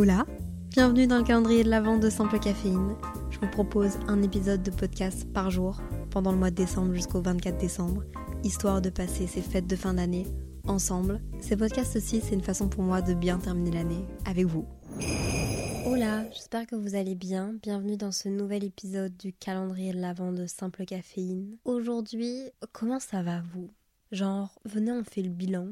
Hola, bienvenue dans le calendrier de la vente de Simple Caféine. Je vous propose un épisode de podcast par jour pendant le mois de décembre jusqu'au 24 décembre, histoire de passer ces fêtes de fin d'année ensemble. Ces podcasts aussi, c'est une façon pour moi de bien terminer l'année avec vous. Hola, j'espère que vous allez bien. Bienvenue dans ce nouvel épisode du calendrier de l'avant de Simple Caféine. Aujourd'hui, comment ça va vous? Genre, venez, on fait le bilan.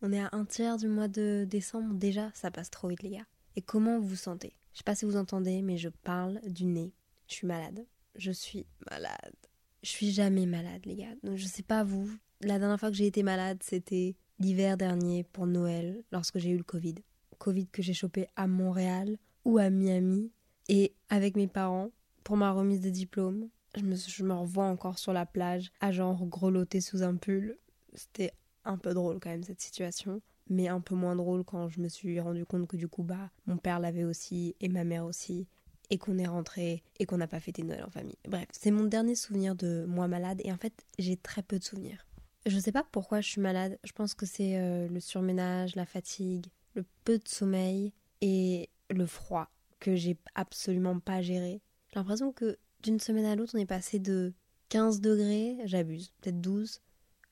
On est à un tiers du mois de décembre. Déjà, ça passe trop vite, les gars. Et comment vous vous sentez? Je sais pas si vous entendez, mais je parle du nez. Je suis malade. Je suis malade. Je suis jamais malade, les gars. Donc, je sais pas vous. La dernière fois que j'ai été malade, c'était l'hiver dernier pour Noël, lorsque j'ai eu le Covid. Covid que j'ai chopé à Montréal ou à Miami et avec mes parents pour ma remise de diplôme. Je me, je me revois encore sur la plage à genre grelotter sous un pull. C'était un peu drôle quand même cette situation, mais un peu moins drôle quand je me suis rendu compte que du coup bah mon père l'avait aussi et ma mère aussi et qu'on est rentré et qu'on n'a pas fêté Noël en famille. Bref, c'est mon dernier souvenir de moi malade et en fait j'ai très peu de souvenirs. Je sais pas pourquoi je suis malade, je pense que c'est euh, le surménage, la fatigue, le peu de sommeil et le froid que j'ai absolument pas géré. J'ai l'impression que d'une semaine à l'autre, on est passé de 15 degrés, j'abuse, peut-être 12,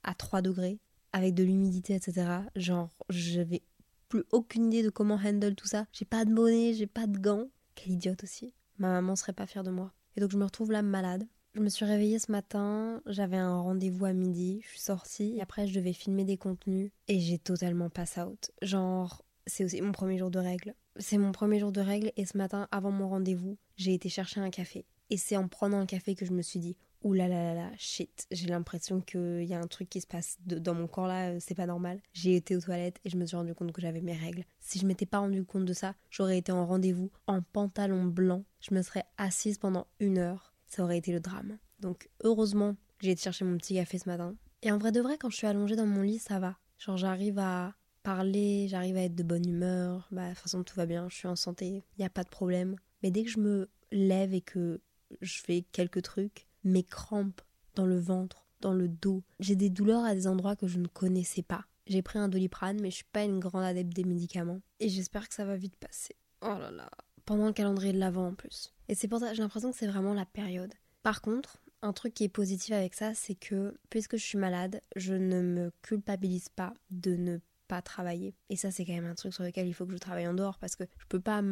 à 3 degrés, avec de l'humidité, etc. Genre, j'avais plus aucune idée de comment handle tout ça. J'ai pas de bonnet, j'ai pas de gants. Quelle idiote aussi. Ma maman serait pas fière de moi. Et donc, je me retrouve là malade. Je me suis réveillée ce matin, j'avais un rendez-vous à midi, je suis sortie, et après je devais filmer des contenus, et j'ai totalement pass out. Genre, c'est aussi mon premier jour de règle. C'est mon premier jour de règle et ce matin, avant mon rendez-vous, j'ai été chercher un café. Et c'est en prenant un café que je me suis dit, ouh là là là shit, j'ai l'impression qu'il y a un truc qui se passe dans mon corps là, euh, c'est pas normal. J'ai été aux toilettes et je me suis rendu compte que j'avais mes règles. Si je m'étais pas rendu compte de ça, j'aurais été en rendez-vous en pantalon blanc, je me serais assise pendant une heure, ça aurait été le drame. Donc heureusement, j'ai été chercher mon petit café ce matin. Et en vrai de vrai, quand je suis allongée dans mon lit, ça va. Genre j'arrive à parler, j'arrive à être de bonne humeur, bah de toute façon tout va bien, je suis en santé, il n'y a pas de problème. Mais dès que je me lève et que je fais quelques trucs, mes crampes dans le ventre, dans le dos, j'ai des douleurs à des endroits que je ne connaissais pas. J'ai pris un doliprane, mais je suis pas une grande adepte des médicaments. Et j'espère que ça va vite passer. Oh là là. Pendant le calendrier de l'avant en plus. Et c'est pour ça, j'ai l'impression que c'est vraiment la période. Par contre, un truc qui est positif avec ça, c'est que puisque je suis malade, je ne me culpabilise pas de ne pas travailler. Et ça, c'est quand même un truc sur lequel il faut que je travaille en dehors parce que je peux pas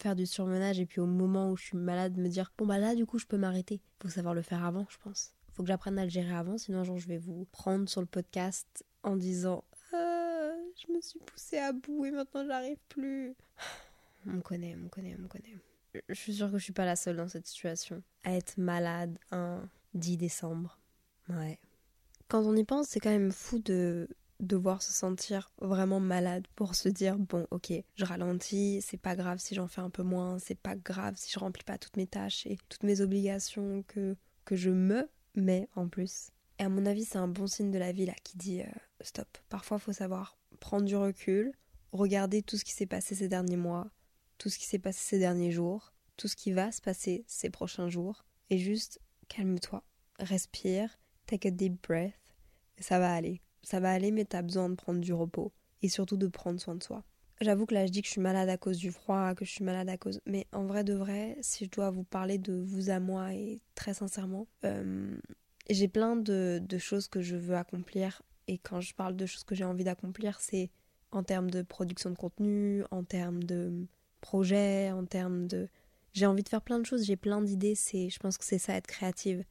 faire du surmenage et puis au moment où je suis malade me dire bon bah là du coup je peux m'arrêter. Faut savoir le faire avant, je pense. Faut que j'apprenne à le gérer avant, sinon un jour je vais vous prendre sur le podcast en disant ah, je me suis poussée à bout et maintenant j'arrive plus. On me connaît, on me connaît, on me connaît. Je suis sûre que je suis pas la seule dans cette situation à être malade un 10 décembre. Ouais. Quand on y pense, c'est quand même fou de devoir se sentir vraiment malade pour se dire bon ok je ralentis c'est pas grave si j'en fais un peu moins c'est pas grave si je remplis pas toutes mes tâches et toutes mes obligations que que je me mets en plus. Et à mon avis c'est un bon signe de la vie là qui dit euh, stop. Parfois faut savoir prendre du recul regarder tout ce qui s'est passé ces derniers mois tout ce qui s'est passé ces derniers jours tout ce qui va se passer ces prochains jours et juste calme-toi respire take a deep breath et ça va aller ça va aller, mais t'as besoin de prendre du repos et surtout de prendre soin de soi. J'avoue que là, je dis que je suis malade à cause du froid, que je suis malade à cause. Mais en vrai de vrai, si je dois vous parler de vous à moi et très sincèrement, euh, j'ai plein de, de choses que je veux accomplir. Et quand je parle de choses que j'ai envie d'accomplir, c'est en termes de production de contenu, en termes de projet, en termes de. J'ai envie de faire plein de choses, j'ai plein d'idées. C'est, je pense que c'est ça être créative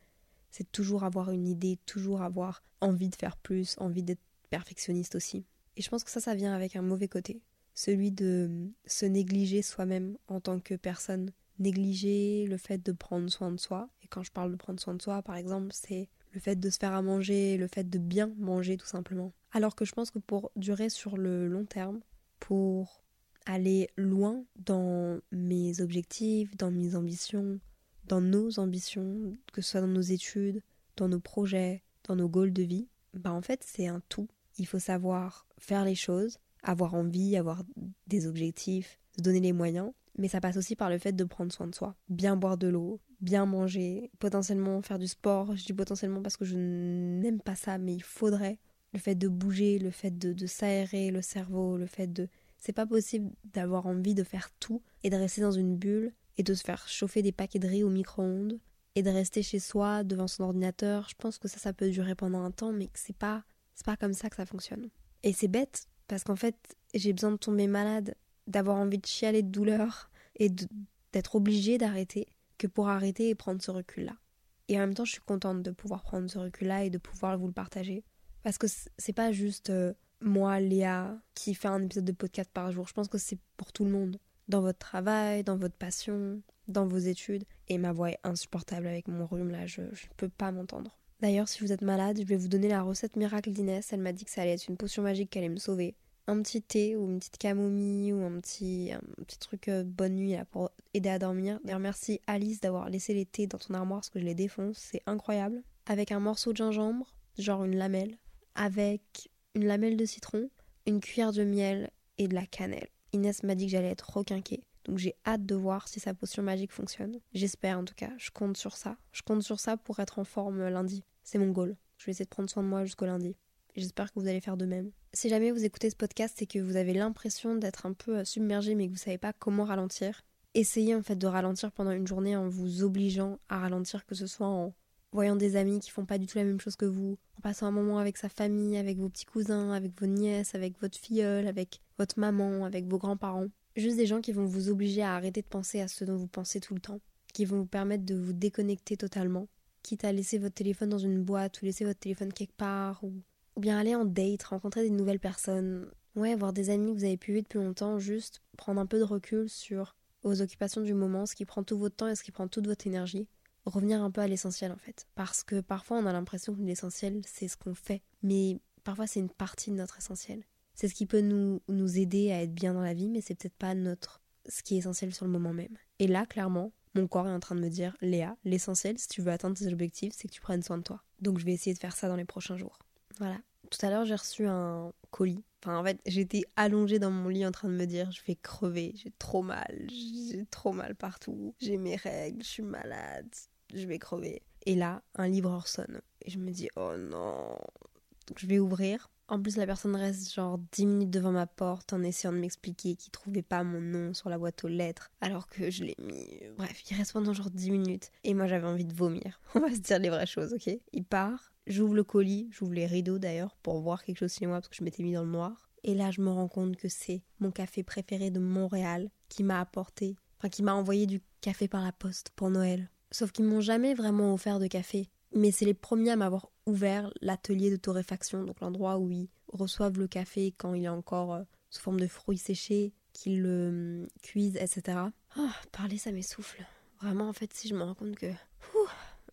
c'est toujours avoir une idée, toujours avoir envie de faire plus, envie d'être perfectionniste aussi. Et je pense que ça, ça vient avec un mauvais côté, celui de se négliger soi-même en tant que personne, négliger le fait de prendre soin de soi. Et quand je parle de prendre soin de soi, par exemple, c'est le fait de se faire à manger, le fait de bien manger tout simplement. Alors que je pense que pour durer sur le long terme, pour aller loin dans mes objectifs, dans mes ambitions, dans nos ambitions, que ce soit dans nos études, dans nos projets, dans nos goals de vie, bah en fait c'est un tout. Il faut savoir faire les choses, avoir envie, avoir des objectifs, se donner les moyens, mais ça passe aussi par le fait de prendre soin de soi, bien boire de l'eau, bien manger, potentiellement faire du sport. Je dis potentiellement parce que je n'aime pas ça, mais il faudrait. Le fait de bouger, le fait de, de s'aérer le cerveau, le fait de... C'est pas possible d'avoir envie de faire tout et de rester dans une bulle et de se faire chauffer des paquets de riz au micro-ondes et de rester chez soi devant son ordinateur. Je pense que ça, ça peut durer pendant un temps, mais que c'est pas, c'est pas comme ça que ça fonctionne. Et c'est bête parce qu'en fait, j'ai besoin de tomber malade, d'avoir envie de chialer de douleur et d'être obligée d'arrêter que pour arrêter et prendre ce recul-là. Et en même temps, je suis contente de pouvoir prendre ce recul-là et de pouvoir vous le partager. Parce que c'est pas juste euh, moi, Léa, qui fait un épisode de podcast par jour. Je pense que c'est pour tout le monde. Dans votre travail, dans votre passion, dans vos études. Et ma voix est insupportable avec mon rhume là, je ne peux pas m'entendre. D'ailleurs, si vous êtes malade, je vais vous donner la recette miracle d'Inès. Elle m'a dit que ça allait être une potion magique qui allait me sauver un petit thé ou une petite camomille ou un petit, un petit truc euh, bonne nuit là, pour aider à dormir. Merci Alice d'avoir laissé les thés dans ton armoire parce que je les défonce, c'est incroyable. Avec un morceau de gingembre, genre une lamelle, avec une lamelle de citron, une cuillère de miel et de la cannelle. Inès m'a dit que j'allais être requinquée. Donc j'ai hâte de voir si sa potion magique fonctionne. J'espère en tout cas, je compte sur ça. Je compte sur ça pour être en forme lundi. C'est mon goal. Je vais essayer de prendre soin de moi jusqu'au lundi. J'espère que vous allez faire de même. Si jamais vous écoutez ce podcast et que vous avez l'impression d'être un peu euh, submergé mais que vous savez pas comment ralentir, essayez en fait de ralentir pendant une journée en vous obligeant à ralentir, que ce soit en voyant des amis qui font pas du tout la même chose que vous, en passant un moment avec sa famille, avec vos petits cousins, avec vos nièces, avec votre filleule, avec votre maman, avec vos grands-parents. Juste des gens qui vont vous obliger à arrêter de penser à ce dont vous pensez tout le temps, qui vont vous permettre de vous déconnecter totalement, quitte à laisser votre téléphone dans une boîte ou laisser votre téléphone quelque part ou ou bien aller en date, rencontrer des nouvelles personnes. Ouais, voir des amis que vous avez pu vu depuis longtemps, juste prendre un peu de recul sur vos occupations du moment, ce qui prend tout votre temps et ce qui prend toute votre énergie. Revenir un peu à l'essentiel en fait. Parce que parfois on a l'impression que l'essentiel c'est ce qu'on fait, mais parfois c'est une partie de notre essentiel. C'est ce qui peut nous, nous aider à être bien dans la vie, mais c'est peut-être pas notre ce qui est essentiel sur le moment même. Et là, clairement, mon corps est en train de me dire Léa, l'essentiel si tu veux atteindre tes objectifs, c'est que tu prennes soin de toi. Donc je vais essayer de faire ça dans les prochains jours. Voilà. Tout à l'heure, j'ai reçu un colis. Enfin, en fait, j'étais allongée dans mon lit en train de me dire je vais crever, j'ai trop mal, j'ai trop mal partout, j'ai mes règles, je suis malade, je vais crever. Et là, un livreur sonne. Et je me dis oh non. Donc je vais ouvrir. En plus, la personne reste genre 10 minutes devant ma porte en essayant de m'expliquer qu'il trouvait pas mon nom sur la boîte aux lettres alors que je l'ai mis. Bref, il reste pendant genre 10 minutes. Et moi, j'avais envie de vomir. On va se dire les vraies choses, ok? Il part. J'ouvre le colis, j'ouvre les rideaux d'ailleurs pour voir quelque chose chez moi parce que je m'étais mis dans le noir. Et là, je me rends compte que c'est mon café préféré de Montréal qui m'a apporté, enfin qui m'a envoyé du café par la poste pour Noël. Sauf qu'ils m'ont jamais vraiment offert de café. Mais c'est les premiers à m'avoir ouvert l'atelier de torréfaction, donc l'endroit où ils reçoivent le café quand il est encore euh, sous forme de fruits séchés, qu'ils le hum, cuisent, etc. Oh, parler, ça m'essouffle. Vraiment, en fait, si je me rends compte que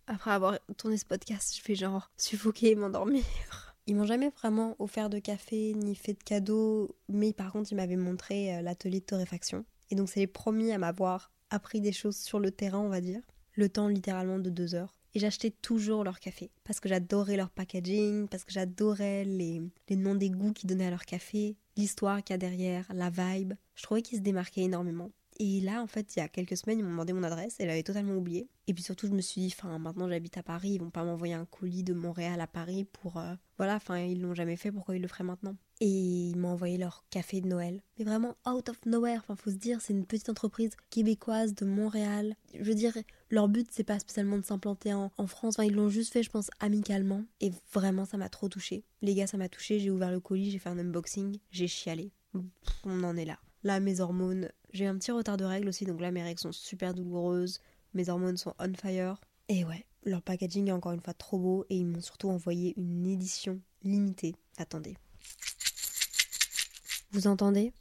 après avoir tourné ce podcast, je fais genre suffoquer et m'endormir. Ils m'ont jamais vraiment offert de café ni fait de cadeau, mais par contre, ils m'avaient montré euh, l'atelier de torréfaction. Et donc, c'est les premiers à m'avoir appris des choses sur le terrain, on va dire. Le temps littéralement de deux heures. Et j'achetais toujours leur café. Parce que j'adorais leur packaging, parce que j'adorais les, les noms des goûts qu'ils donnaient à leur café, l'histoire qu'il y a derrière, la vibe. Je trouvais qu'ils se démarquaient énormément. Et là, en fait, il y a quelques semaines, ils m'ont demandé mon adresse et avait totalement oublié. Et puis surtout, je me suis dit, enfin, maintenant j'habite à Paris, ils vont pas m'envoyer un colis de Montréal à Paris pour. Euh, voilà, enfin, ils l'ont jamais fait, pourquoi ils le feraient maintenant? Et ils m'ont envoyé leur café de Noël. Mais vraiment, out of nowhere, enfin, faut se dire, c'est une petite entreprise québécoise de Montréal. Je veux dire, leur but, c'est pas spécialement de s'implanter en, France, enfin, ils l'ont juste fait, je pense, amicalement. Et vraiment, ça m'a trop touché. Les gars, ça m'a touché, j'ai ouvert le colis, j'ai fait un unboxing, j'ai chialé. On en est là. Là, mes hormones, j'ai un petit retard de règles aussi, donc là, mes règles sont super douloureuses, mes hormones sont on fire. Et ouais, leur packaging est encore une fois trop beau et ils m'ont surtout envoyé une édition limitée. Attendez. Vous entendez?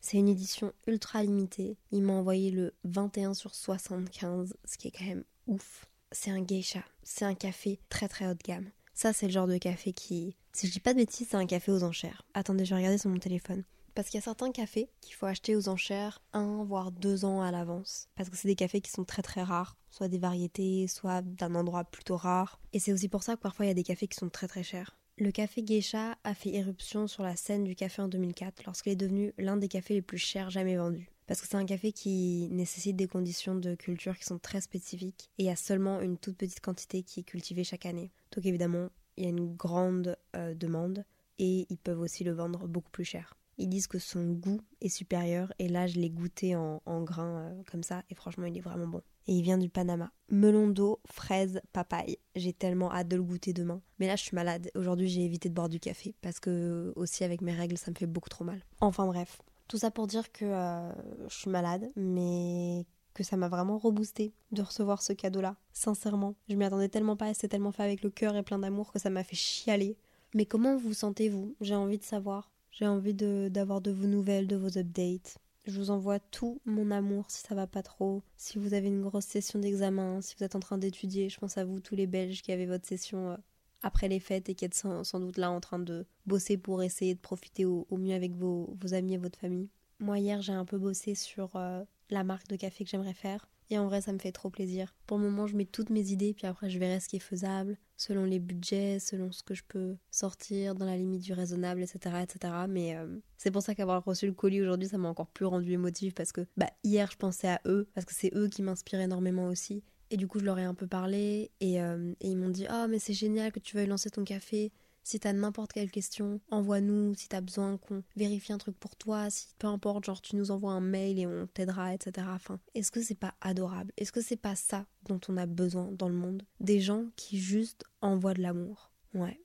C'est une édition ultra limitée. Ils m'ont envoyé le 21 sur 75, ce qui est quand même ouf. c'est un geisha. C'est un café très très haut de gamme. Ça, c'est le genre de café qui. Si je dis pas de bêtises, c'est un café aux enchères. Attendez, je vais regarder sur mon téléphone. Parce qu'il y a certains cafés qu'il faut acheter aux enchères un voire deux ans à l'avance. Parce que c'est des cafés qui sont très très rares. Soit des variétés, soit d'un endroit plutôt rare. Et c'est aussi pour ça que parfois il y a des cafés qui sont très très chers. Le café Geisha a fait éruption sur la scène du café en 2004 lorsqu'il est devenu l'un des cafés les plus chers jamais vendus. Parce que c'est un café qui nécessite des conditions de culture qui sont très spécifiques et il y a seulement une toute petite quantité qui est cultivée chaque année. Donc évidemment, il y a une grande euh, demande et ils peuvent aussi le vendre beaucoup plus cher. Ils disent que son goût est supérieur et là je l'ai goûté en, grain euh, comme ça et franchement il est vraiment bon. Et il vient du Panama. Melon d'eau, fraise, papaye. J'ai tellement hâte de le goûter demain. Mais là je suis malade. Aujourd'hui j'ai évité de boire du café parce que aussi avec mes règles ça me fait beaucoup trop mal. Enfin bref. Tout ça pour dire que euh, je suis malade mais que ça m'a vraiment reboosté de recevoir ce cadeau-là. Sincèrement, je m'y attendais tellement pas et c'était tellement fait avec le cœur et plein d'amour que ça m'a fait chialer. Mais comment vous sentez-vous? J'ai envie de savoir. J'ai envie d'avoir de, vos nouvelles, de vos updates. Je vous envoie tout mon amour si ça va pas trop. Si vous avez une grosse session d'examen, si vous êtes en train d'étudier, je pense à vous tous les Belges qui avaient votre session euh, après les fêtes et qui êtes sans, doute là en train de bosser pour essayer de profiter au, mieux avec vos, amis et votre famille. Moi hier j'ai un peu bossé sur euh, la marque de café que j'aimerais faire. Et en vrai, ça me fait trop plaisir. Pour le moment, je mets toutes mes idées, puis après, je verrai ce qui est faisable, selon les budgets, selon ce que je peux sortir, dans la limite du raisonnable, etc. etc. Mais euh, c'est pour ça qu'avoir reçu le colis aujourd'hui, ça m'a encore plus rendu émotive, parce que bah, hier, je pensais à eux, parce que c'est eux qui m'inspirent énormément aussi. Et du coup, je leur ai un peu parlé, et, euh, et ils m'ont dit oh, mais c'est génial que tu veuilles lancer ton café. Si t'as n'importe quelle question, envoie-nous. Si t'as besoin qu'on vérifie un truc pour toi, si peu importe, genre tu nous envoies un mail et on t'aidera, etc. Enfin, est-ce que c'est pas adorable? Est-ce que c'est pas ça dont on a besoin dans le monde? Des gens qui juste envoient de l'amour. Ouais.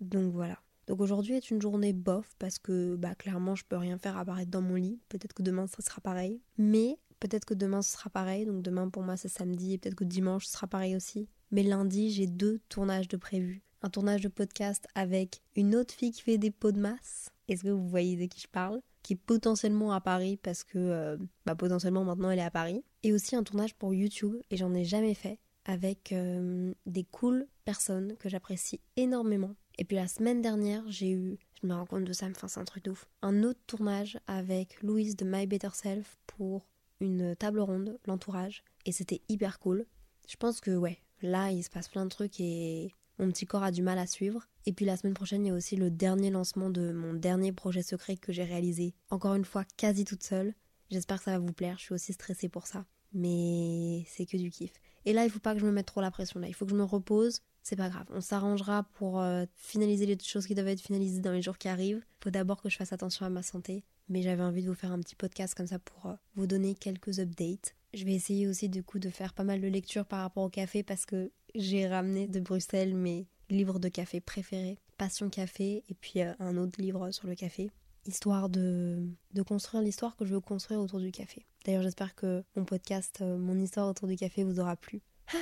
Donc voilà. Donc aujourd'hui est une journée bof parce que bah clairement je peux rien faire apparaître dans mon lit. Peut-être que demain ça sera pareil. Mais peut-être que demain ce sera pareil. Donc demain pour moi c'est samedi et peut-être que dimanche ce sera pareil aussi. Mais lundi j'ai deux tournages de prévus un tournage de podcast avec une autre fille qui fait des pots de masse. Est-ce que vous voyez de qui je parle? Qui est potentiellement à Paris parce que euh, bah, potentiellement maintenant elle est à Paris. Et aussi un tournage pour YouTube et j'en ai jamais fait avec euh, des cool personnes que j'apprécie énormément. Et puis la semaine dernière, j'ai eu, je me rends compte de ça, enfin c'est un truc de ouf, un autre tournage avec Louise de My Better Self pour une table ronde, l'entourage, et c'était hyper cool. Je pense que ouais, là il se passe plein de trucs et mon petit corps a du mal à suivre. Et puis la semaine prochaine, il y a aussi le dernier lancement de mon dernier projet secret que j'ai réalisé, encore une fois quasi toute seule. J'espère que ça va vous plaire, je suis aussi stressée pour ça. Mais c'est que du kiff. Et là, il faut pas que je me mette trop la pression là, il faut que je me repose. C'est pas grave, on s'arrangera pour euh, finaliser les choses qui doivent être finalisées dans les jours qui arrivent. Faut d'abord que je fasse attention à ma santé, mais j'avais envie de vous faire un petit podcast comme ça pour euh, vous donner quelques updates. Je vais essayer aussi du coup de faire pas mal de lectures par rapport au café parce que j'ai ramené de Bruxelles mes livres de café préférés, Passion Café et puis euh, un autre livre sur le café, histoire de, de construire l'histoire que je veux construire autour du café. D'ailleurs, j'espère que mon podcast, euh, mon histoire autour du café vous aura plu. Ah,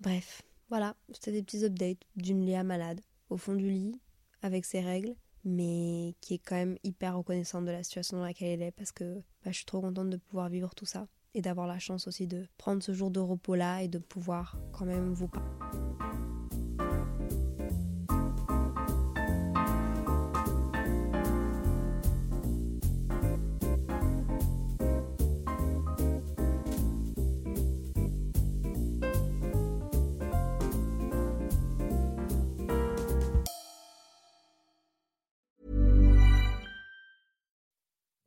bref, voilà, c'était des petits updates d'une Léa malade, au fond du lit, avec ses règles, mais qui est quand même hyper reconnaissante de la situation dans laquelle elle est parce que bah, je suis trop contente de pouvoir vivre tout ça et d'avoir la chance aussi de prendre ce jour de repos là et de pouvoir quand même vous.